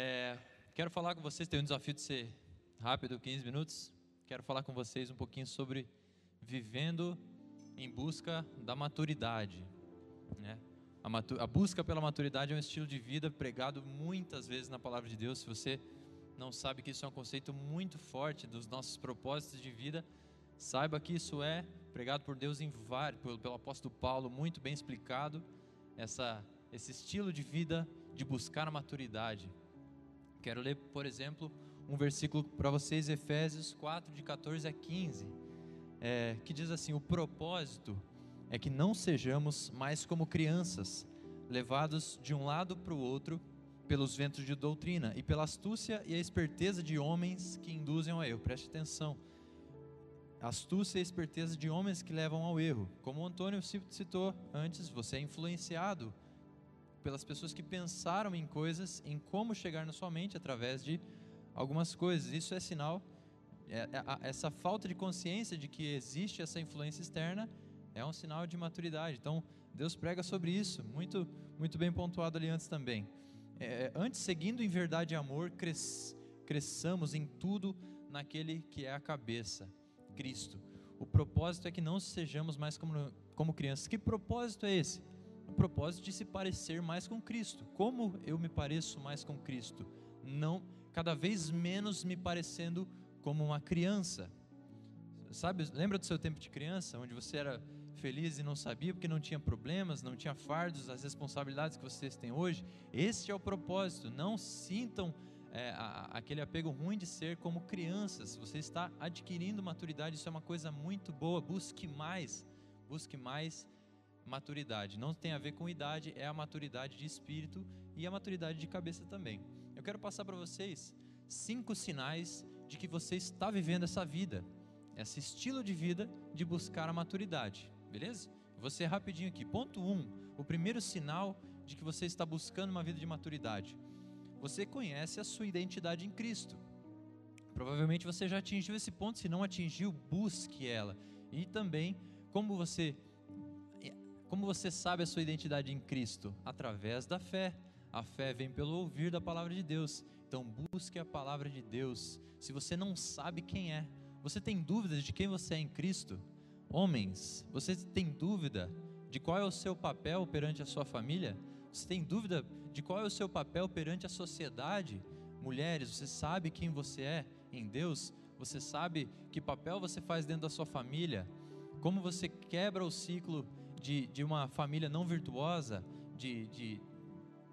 É, quero falar com vocês, tem um desafio de ser rápido, 15 minutos. Quero falar com vocês um pouquinho sobre vivendo em busca da maturidade. Né? A, matu a busca pela maturidade é um estilo de vida pregado muitas vezes na palavra de Deus. Se você não sabe que isso é um conceito muito forte dos nossos propósitos de vida, saiba que isso é pregado por Deus em vários, pelo, pelo apóstolo Paulo, muito bem explicado. Essa, esse estilo de vida de buscar a maturidade. Quero ler, por exemplo, um versículo para vocês, Efésios 4, de 14 a 15, é, que diz assim: O propósito é que não sejamos mais como crianças, levados de um lado para o outro pelos ventos de doutrina e pela astúcia e a esperteza de homens que induzem ao erro. Preste atenção. Astúcia e esperteza de homens que levam ao erro. Como o Antônio citou antes, você é influenciado pelas pessoas que pensaram em coisas, em como chegar na sua mente através de algumas coisas. Isso é sinal, é, é, essa falta de consciência de que existe essa influência externa é um sinal de maturidade. Então, Deus prega sobre isso, muito, muito bem pontuado ali antes também. É, antes, seguindo em verdade e amor, cres, cresçamos em tudo naquele que é a cabeça, Cristo. O propósito é que não sejamos mais como, como crianças. Que propósito é esse? O propósito de se parecer mais com Cristo. Como eu me pareço mais com Cristo? Não cada vez menos me parecendo como uma criança. Sabe, lembra do seu tempo de criança, onde você era feliz e não sabia porque não tinha problemas, não tinha fardos, as responsabilidades que vocês têm hoje? Este é o propósito. Não sintam é, aquele apego ruim de ser como crianças. Você está adquirindo maturidade, isso é uma coisa muito boa. Busque mais, busque mais maturidade. Não tem a ver com idade, é a maturidade de espírito e a maturidade de cabeça também. Eu quero passar para vocês cinco sinais de que você está vivendo essa vida, esse estilo de vida de buscar a maturidade, beleza? Vou ser rapidinho aqui. Ponto 1. Um, o primeiro sinal de que você está buscando uma vida de maturidade. Você conhece a sua identidade em Cristo. Provavelmente você já atingiu esse ponto, se não atingiu, busque ela. E também, como você como você sabe a sua identidade em Cristo? Através da fé. A fé vem pelo ouvir da palavra de Deus. Então busque a palavra de Deus. Se você não sabe quem é, você tem dúvidas de quem você é em Cristo? Homens, você tem dúvida de qual é o seu papel perante a sua família? Você tem dúvida de qual é o seu papel perante a sociedade? Mulheres, você sabe quem você é em Deus? Você sabe que papel você faz dentro da sua família? Como você quebra o ciclo de, de uma família não virtuosa, de, de,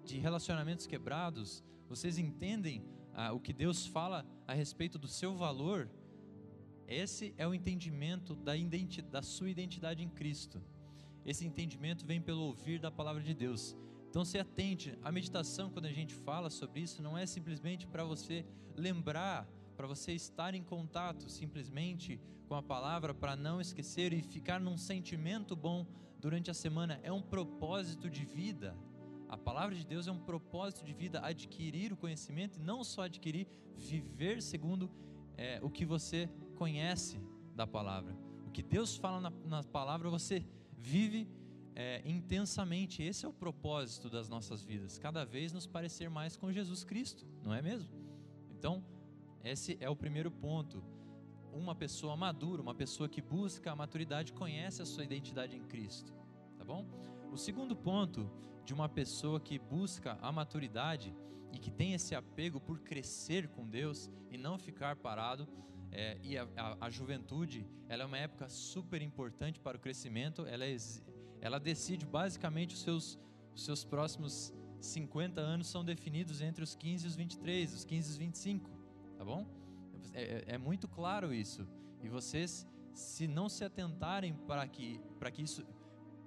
de relacionamentos quebrados, vocês entendem ah, o que Deus fala a respeito do seu valor? Esse é o entendimento da, da sua identidade em Cristo. Esse entendimento vem pelo ouvir da palavra de Deus. Então se atente, a meditação, quando a gente fala sobre isso, não é simplesmente para você lembrar para você estar em contato simplesmente com a palavra, para não esquecer e ficar num sentimento bom durante a semana. É um propósito de vida. A palavra de Deus é um propósito de vida, adquirir o conhecimento e não só adquirir, viver segundo é, o que você conhece da palavra. O que Deus fala na, na palavra, você vive é, intensamente. Esse é o propósito das nossas vidas, cada vez nos parecer mais com Jesus Cristo, não é mesmo? Então, esse é o primeiro ponto. Uma pessoa madura, uma pessoa que busca a maturidade, conhece a sua identidade em Cristo. Tá bom? O segundo ponto de uma pessoa que busca a maturidade e que tem esse apego por crescer com Deus e não ficar parado, é, e a, a, a, juventude, ela é uma época super importante para o crescimento, ela, é, ela decide basicamente os seus, os seus próximos 50 anos são definidos entre os 15 e os 23, os 15 e os 25 tá bom? É, é, é muito claro isso. E vocês, se não se atentarem para que, para que isso,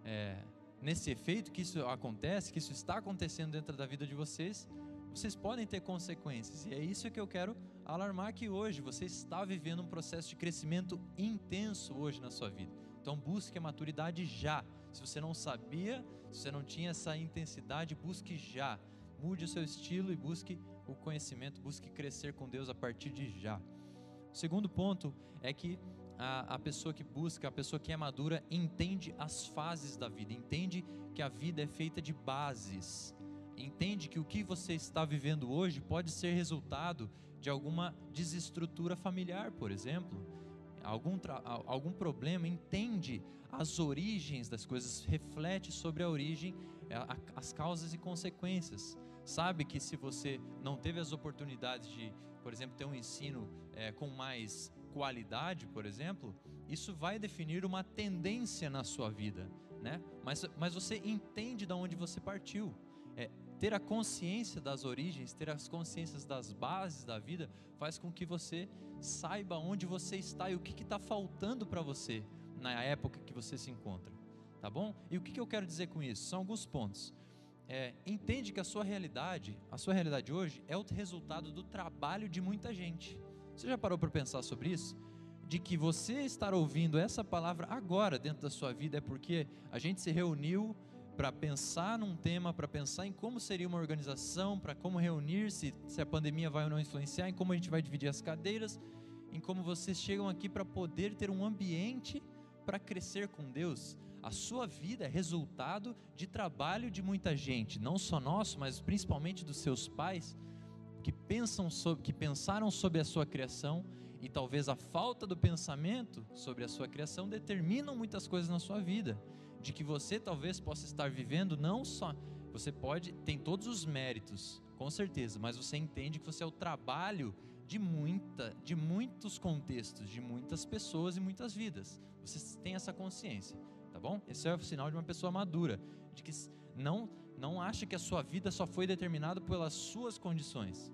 é, nesse efeito que isso acontece, que isso está acontecendo dentro da vida de vocês, vocês podem ter consequências. E é isso que eu quero alarmar aqui hoje. Você está vivendo um processo de crescimento intenso hoje na sua vida. Então busque a maturidade já. Se você não sabia, se você não tinha essa intensidade, busque já. Mude o seu estilo e busque o conhecimento, busque crescer com Deus a partir de já. O segundo ponto é que a, a, pessoa que busca, a pessoa que é madura, entende as fases da vida, entende que a vida é feita de bases. entende que o que você está vivendo hoje pode ser resultado de alguma desestrutura familiar, por exemplo, algum, algum problema, entende as origens das coisas, reflete sobre a origem, é, as causas e consequências. Sabe que se você não teve as oportunidades de, por exemplo, ter um ensino é, com mais qualidade, por exemplo, isso vai definir uma tendência na sua vida, né? Mas, mas você entende de onde você partiu. É, ter a consciência das origens, ter as consciências das bases da vida, faz com que você saiba onde você está e o que está faltando para você na época que você se encontra, tá bom? E o que, que eu quero dizer com isso? São alguns pontos. É, entende que a sua realidade, a sua realidade hoje é o resultado do trabalho de muita gente. Você já parou para pensar sobre isso? De que você estar ouvindo essa palavra agora dentro da sua vida é porque a gente se reuniu para pensar num tema, para pensar em como seria uma organização, para como reunir, se, se a pandemia vai ou não influenciar, em como a gente vai dividir as cadeiras, em como vocês chegam aqui para poder ter um ambiente para crescer com Deus. A sua vida é resultado de trabalho de muita gente, não só nosso, mas principalmente dos seus pais, que pensam sobre, que pensaram sobre a sua criação e talvez a falta do pensamento sobre a sua criação determinam muitas coisas na sua vida de que você talvez possa estar vivendo não só você pode tem todos os méritos, com certeza, mas você entende que você é o trabalho de muita, de muitos contextos, de muitas pessoas e muitas vidas. Você tem essa consciência, tá bom? Esse é o sinal de uma pessoa madura, de que não não acha que a sua vida só foi determinada pelas suas condições.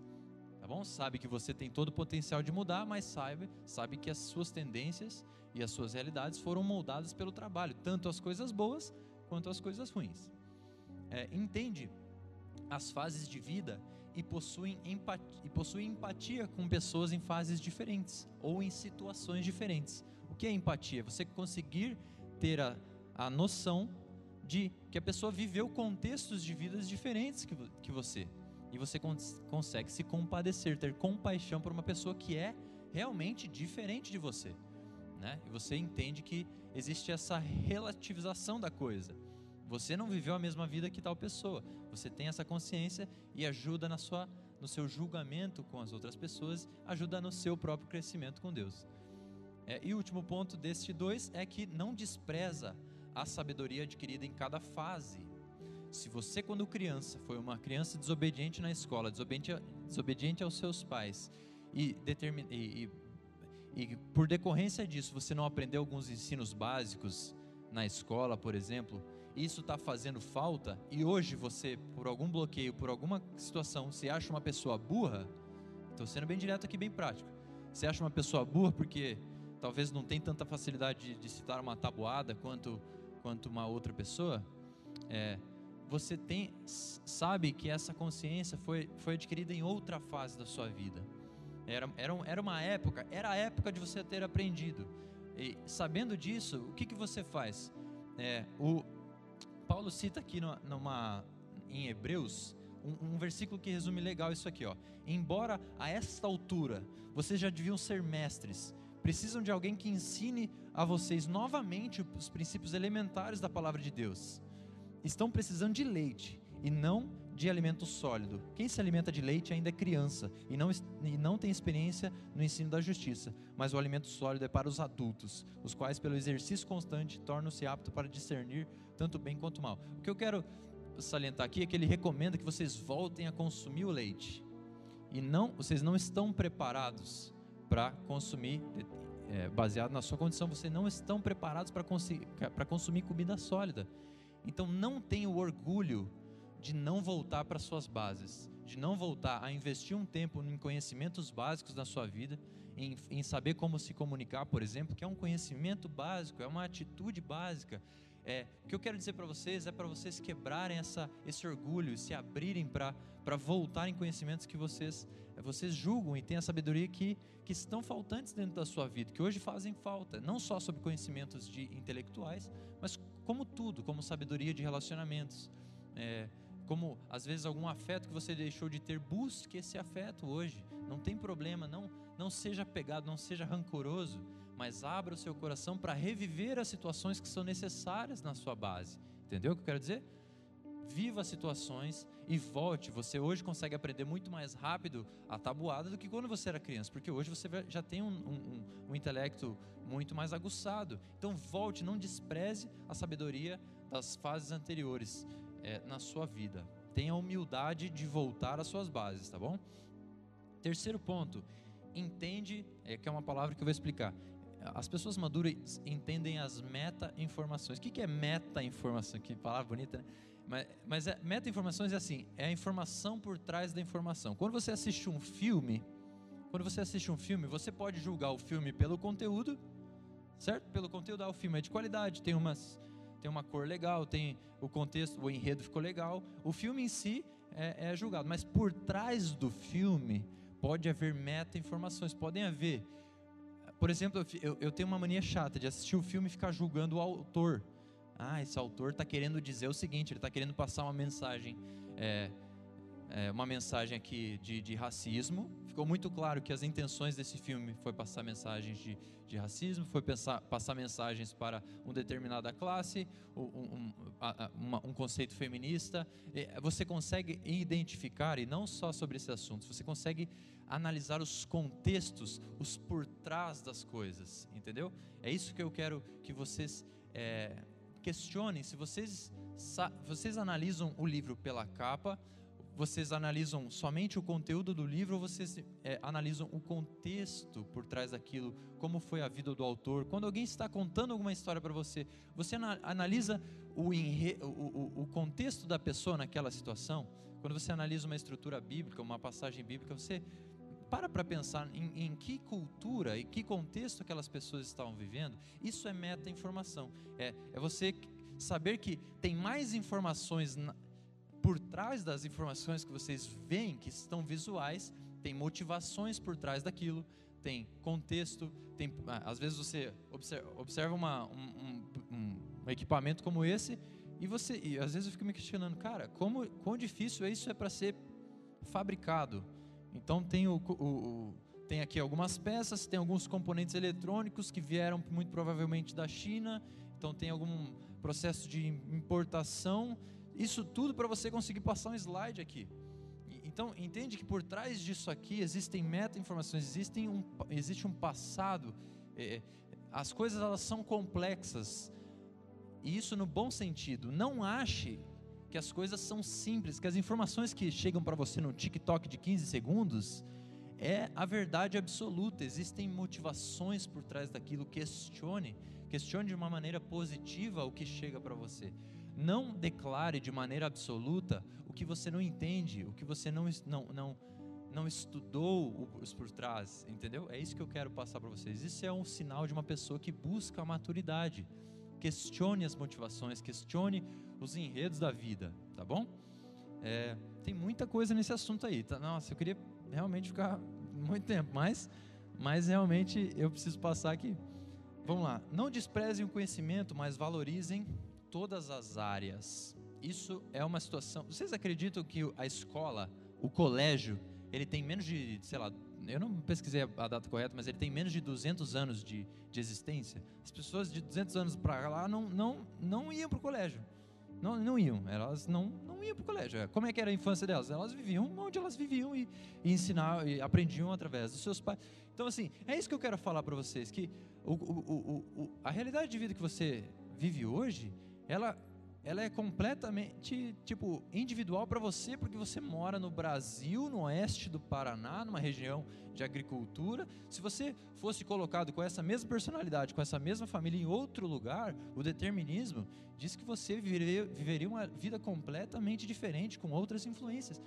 Tá bom? Sabe que você tem todo o potencial de mudar, mas sabe, sabe que as suas tendências e as suas realidades foram moldadas pelo trabalho, tanto as coisas boas quanto as coisas ruins. É, entende as fases de vida e possui, empatia, e possui empatia com pessoas em fases diferentes ou em situações diferentes. O que é empatia? Você conseguir ter a, a noção de que a pessoa viveu contextos de vidas diferentes que, que você. E você cons consegue se compadecer, ter compaixão por uma pessoa que é realmente diferente de você né? E você entende que existe essa relativização da coisa. Você não viveu a mesma vida que tal pessoa. Você tem essa consciência e ajuda na sua, no seu julgamento com as outras pessoas, ajuda no seu próprio crescimento com Deus. É, e o último ponto deste dois é que não despreza a sabedoria adquirida em cada fase. Se você, quando criança, foi uma criança desobediente na escola, desobediente, desobediente aos seus pais, e, determin, e, e e por decorrência disso você não aprendeu alguns ensinos básicos na escola, por exemplo, isso está fazendo falta e hoje você, por algum bloqueio, por alguma situação, se acha uma pessoa burra, estou sendo bem direto aqui, bem prático. Você acha uma pessoa burra porque talvez não tem tanta facilidade de, de citar uma tabuada quanto, quanto uma outra pessoa? É, você tem, sabe que essa consciência foi, foi adquirida em outra fase da sua vida. Era, era, era uma época, era a época de você ter aprendido. E sabendo disso, o que, que você faz? É, o Paulo cita aqui no, numa, em Hebreus um, um, versículo que resume legal isso aqui, ó. Embora a esta altura vocês já deviam ser mestres, precisam de alguém que ensine a vocês novamente os princípios elementares da palavra de Deus. Estão precisando de leite e não de alimento sólido. Quem se alimenta de leite ainda é criança e não, e não tem experiência no ensino da justiça, mas o alimento sólido é para os adultos, os quais, pelo exercício constante, tornam-se aptos para discernir tanto bem quanto mal. O que eu quero salientar aqui é que ele recomenda que vocês voltem a consumir o leite. E não, vocês não estão preparados para consumir, é, baseado na sua condição, vocês não estão preparados para consumir comida sólida. Então não tenha o orgulho de não voltar para suas bases, de não voltar a investir um tempo em conhecimentos básicos da sua vida, em, em saber como se comunicar, por exemplo, que é um conhecimento básico, é uma atitude básica. É, o que eu quero dizer para vocês é para vocês quebrarem essa, esse orgulho, se abrirem para voltar em conhecimentos que vocês, vocês julgam e têm a sabedoria que, que estão faltantes dentro da sua vida, que hoje fazem falta, não só sobre conhecimentos de intelectuais, mas como tudo, como sabedoria de relacionamentos. É, como às vezes algum afeto que você deixou de ter, busque esse afeto hoje. Não tem problema, não, não seja pegado, não seja rancoroso, mas abra o seu coração para reviver as situações que são necessárias na sua base. Entendeu o que eu quero dizer? Viva as situações e volte. Você hoje consegue aprender muito mais rápido a tabuada do que quando você era criança, porque hoje você já tem um, um, um intelecto muito mais aguçado. Então volte, não despreze a sabedoria das fases anteriores é, na sua vida. Tenha a humildade de voltar às suas bases, tá bom? Terceiro ponto, entende, é que é uma palavra que eu vou explicar. As pessoas maduras entendem as meta-informações. O que é meta-informação? Que palavra bonita, né? Mas, mas é, meta-informações é assim, é a informação por trás da informação. Quando você assiste um filme, quando você assiste um filme, você pode julgar o filme pelo conteúdo, certo? Pelo conteúdo, ah, o filme é de qualidade, tem umas tem uma cor legal, tem o contexto, o enredo ficou legal. O filme em si é, é julgado, mas por trás do filme pode haver meta-informações, podem haver. Por exemplo, eu, eu tenho uma mania chata de assistir o filme e ficar julgando o autor. Ah, esse autor está querendo dizer o seguinte, ele está querendo passar uma mensagem, é, é, uma mensagem aqui de, de, racismo. Ficou muito claro que as intenções desse filme foi passar mensagens de, de racismo, foi pensar, passar mensagens para uma determinada classe, um, um, um conceito feminista. Você consegue identificar, e não só sobre esse assunto, você consegue analisar os contextos, os por trás das coisas, entendeu? É isso que eu quero que vocês é, questionem se vocês, vocês analisam o livro pela capa, vocês analisam somente o conteúdo do livro ou vocês é, analisam o contexto por trás daquilo, como foi a vida do autor. Quando alguém está contando alguma história para você, você analisa o, enre, o, o, o contexto da pessoa naquela situação. Quando você analisa uma estrutura bíblica, uma passagem bíblica, você para para pensar em, em, que cultura e que contexto aquelas pessoas estavam vivendo. Isso é meta-informação. É, é você saber que tem mais informações por trás das informações que vocês veem, que estão visuais, tem motivações por trás daquilo, tem contexto, tem, ah, às vezes você observa, uma, um, um, um, equipamento como esse e você, e às vezes eu fico me questionando, cara, como, quão difícil é isso é para ser fabricado? Então tem, o, o, o, tem aqui algumas peças, tem alguns componentes eletrônicos que vieram muito provavelmente da China. Então tem algum processo de importação. Isso tudo para você conseguir passar um slide aqui. Então entende que por trás disso aqui existem meta-informações, existem um, existe um passado. É, as coisas elas são complexas. E isso no bom sentido. Não ache que as coisas são simples, que as informações que chegam para você no TikTok de 15 segundos é a verdade absoluta. Existem motivações por trás daquilo. Questione, questione de uma maneira positiva o que chega para você. Não declare de maneira absoluta o que você não entende, o que você não não não, não estudou os por trás, entendeu? É isso que eu quero passar para vocês. Isso é um sinal de uma pessoa que busca a maturidade. Questione as motivações, questione os enredos da vida, tá bom? É, tem muita coisa nesse assunto aí. Tá? Nossa, eu queria realmente ficar muito tempo, mas, mas realmente eu preciso passar aqui. Vamos lá. Não desprezem o conhecimento, mas valorizem todas as áreas. Isso é uma situação. Vocês acreditam que a escola, o colégio, ele tem menos de, sei lá, eu não pesquisei a data correta, mas ele tem menos de 200 anos de, de existência. As pessoas de 200 anos para lá não, não, não iam para o colégio. Não, não iam, elas não, não iam para o colégio. É, como é que era a infância delas? Elas viviam onde elas viviam e, e ensinavam, e aprendiam através dos seus pais. Então, assim, é isso que eu quero falar para vocês, que o, o, o, a realidade de vida que você vive hoje, ela ela é completamente tipo individual para você porque você mora no Brasil, no oeste do Paraná, numa região de agricultura. Se você fosse colocado com essa mesma personalidade, com essa mesma família em outro lugar, o determinismo diz que você viveria, viveria uma vida completamente diferente com outras influências.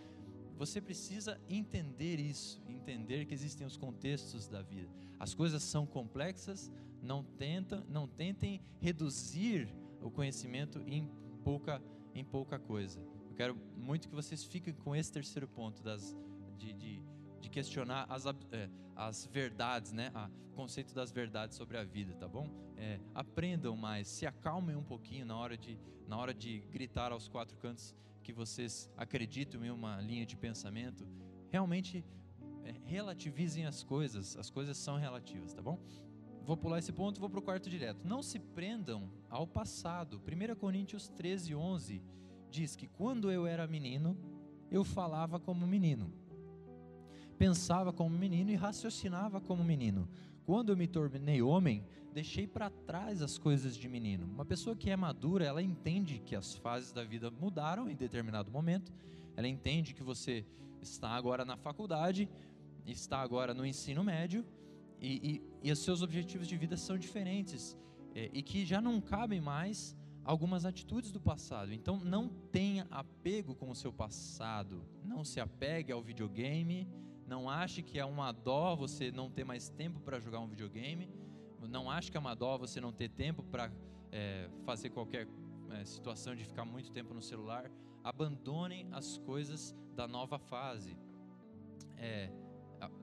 Você precisa entender isso, entender que existem os contextos da vida. As coisas são complexas, não tentam, não tentem reduzir o conhecimento em pouca, em pouca coisa. Eu quero muito que vocês fiquem com esse terceiro ponto das, de, de, de questionar as, é, as verdades, né? o conceito das verdades sobre a vida, tá bom? É, aprendam mais, se acalmem um pouquinho na hora, de, na hora de gritar aos quatro cantos que vocês acreditam em uma linha de pensamento. Realmente é, relativizem as coisas, as coisas são relativas, tá bom? Vou pular esse ponto, vou para o quarto direto. Não se prendam ao passado. 1 Coríntios 13, 11 diz que quando eu era menino, eu falava como menino. Pensava como menino e raciocinava como menino. Quando eu me tornei homem, deixei para trás as coisas de menino. Uma pessoa que é madura, ela entende que as fases da vida mudaram em determinado momento. Ela entende que você está agora na faculdade, está agora no ensino médio e, e, e os seus objetivos de vida são diferentes é, e que já não cabem mais algumas atitudes do passado. Então não tenha apego com o seu passado, não se apegue ao videogame, não ache que é uma dó você não ter mais tempo para jogar um videogame, não ache que é uma dó você não ter tempo para é, fazer qualquer é, situação de ficar muito tempo no celular. Abandonem as coisas da nova fase. É,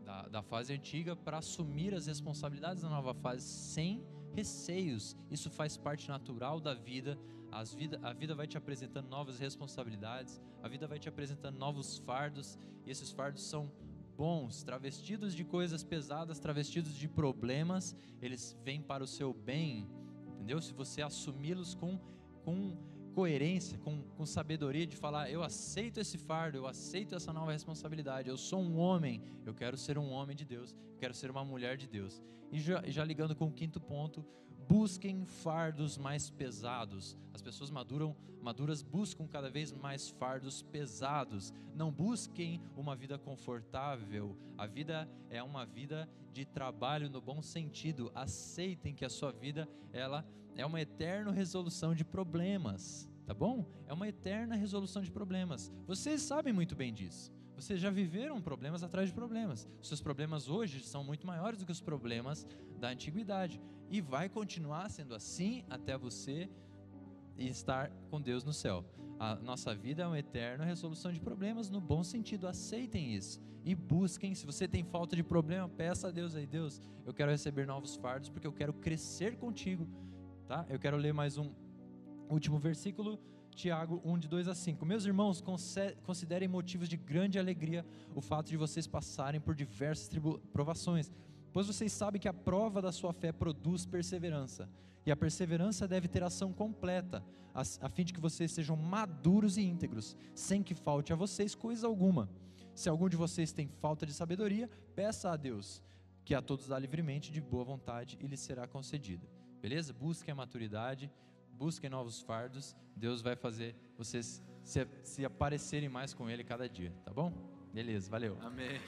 da, da fase antiga para assumir as responsabilidades da nova fase sem receios. Isso faz parte natural da vida. As vida. A vida vai te apresentando novas responsabilidades, a vida vai te apresentando novos fardos, e esses fardos são bons, travestidos de coisas pesadas, travestidos de problemas, eles vêm para o seu bem, entendeu? Se você assumi-los com, com coerência, com, com sabedoria de falar: eu aceito esse fardo, eu aceito essa nova responsabilidade, eu sou um homem, eu quero ser um homem de Deus, eu quero ser uma mulher de Deus. E já, já ligando com o quinto ponto, busquem fardos mais pesados. As pessoas maduram, maduras buscam cada vez mais fardos pesados. Não busquem uma vida confortável. A vida é uma vida de trabalho no bom sentido. Aceitem que a sua vida ela é uma eterna resolução de problemas, tá bom? É uma eterna resolução de problemas. Vocês sabem muito bem disso. Vocês já viveram problemas atrás de problemas. Os seus problemas hoje são muito maiores do que os problemas da antiguidade. E vai continuar sendo assim até você estar com Deus no céu. A nossa vida é uma eterna resolução de problemas no bom sentido. Aceitem isso e busquem. Se você tem falta de problema, peça a Deus aí, Deus, eu quero receber novos fardos porque eu quero crescer contigo, tá? Eu quero ler mais um último versículo Tiago 1, de 2 a 5. Meus irmãos, considerem motivos de grande alegria o fato de vocês passarem por diversas provações, pois vocês sabem que a prova da sua fé produz perseverança. E a perseverança deve ter ação completa, a, a fim de que vocês sejam maduros e íntegros, sem que falte a vocês coisa alguma. Se algum de vocês tem falta de sabedoria, peça a Deus, que a todos dá livremente de boa vontade e lhe será concedida. Beleza? Busquem a maturidade busquem novos fardos, Deus vai fazer vocês se, se aparecerem mais com Ele cada dia, tá bom? Beleza, valeu. Amém.